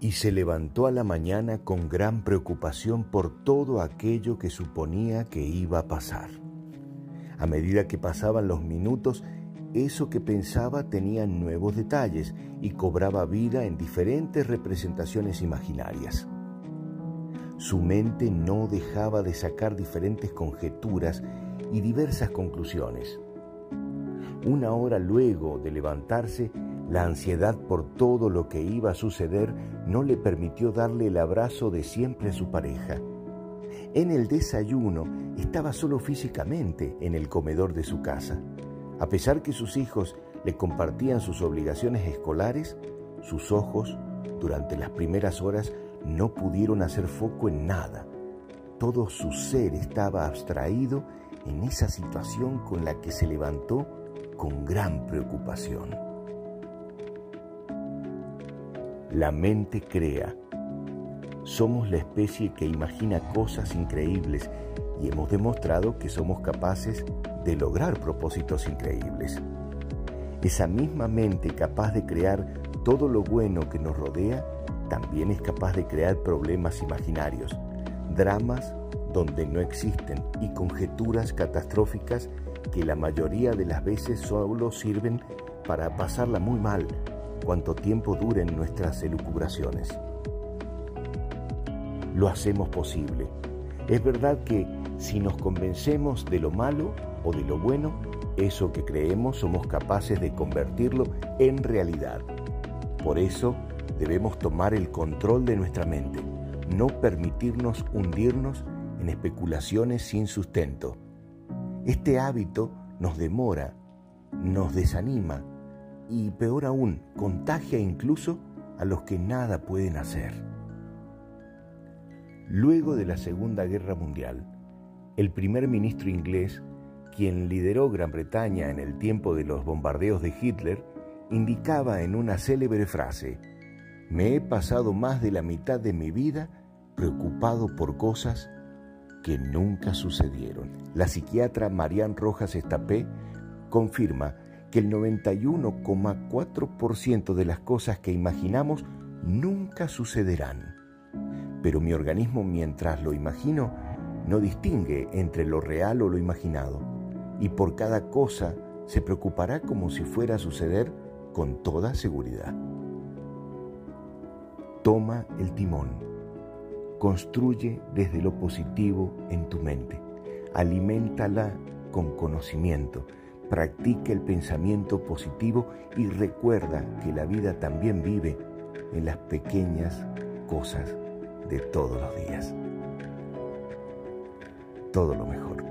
y se levantó a la mañana con gran preocupación por todo aquello que suponía que iba a pasar. A medida que pasaban los minutos, eso que pensaba tenía nuevos detalles y cobraba vida en diferentes representaciones imaginarias. Su mente no dejaba de sacar diferentes conjeturas y diversas conclusiones. Una hora luego de levantarse, la ansiedad por todo lo que iba a suceder no le permitió darle el abrazo de siempre a su pareja. En el desayuno estaba solo físicamente en el comedor de su casa. A pesar que sus hijos le compartían sus obligaciones escolares, sus ojos, durante las primeras horas, no pudieron hacer foco en nada. Todo su ser estaba abstraído en esa situación con la que se levantó con gran preocupación. La mente crea. Somos la especie que imagina cosas increíbles y hemos demostrado que somos capaces de lograr propósitos increíbles. Esa misma mente capaz de crear todo lo bueno que nos rodea, también es capaz de crear problemas imaginarios, dramas donde no existen y conjeturas catastróficas que la mayoría de las veces solo sirven para pasarla muy mal cuanto tiempo duren nuestras elucubraciones. Lo hacemos posible. Es verdad que si nos convencemos de lo malo o de lo bueno, eso que creemos somos capaces de convertirlo en realidad. Por eso debemos tomar el control de nuestra mente, no permitirnos hundirnos en especulaciones sin sustento. Este hábito nos demora, nos desanima y peor aún, contagia incluso a los que nada pueden hacer. Luego de la Segunda Guerra Mundial, el primer ministro inglés, quien lideró Gran Bretaña en el tiempo de los bombardeos de Hitler, indicaba en una célebre frase, me he pasado más de la mitad de mi vida preocupado por cosas que nunca sucedieron. La psiquiatra Marianne Rojas Estapé confirma que el 91,4% de las cosas que imaginamos nunca sucederán. Pero mi organismo mientras lo imagino no distingue entre lo real o lo imaginado y por cada cosa se preocupará como si fuera a suceder con toda seguridad. Toma el timón. Construye desde lo positivo en tu mente. Aliméntala con conocimiento Practica el pensamiento positivo y recuerda que la vida también vive en las pequeñas cosas de todos los días. Todo lo mejor.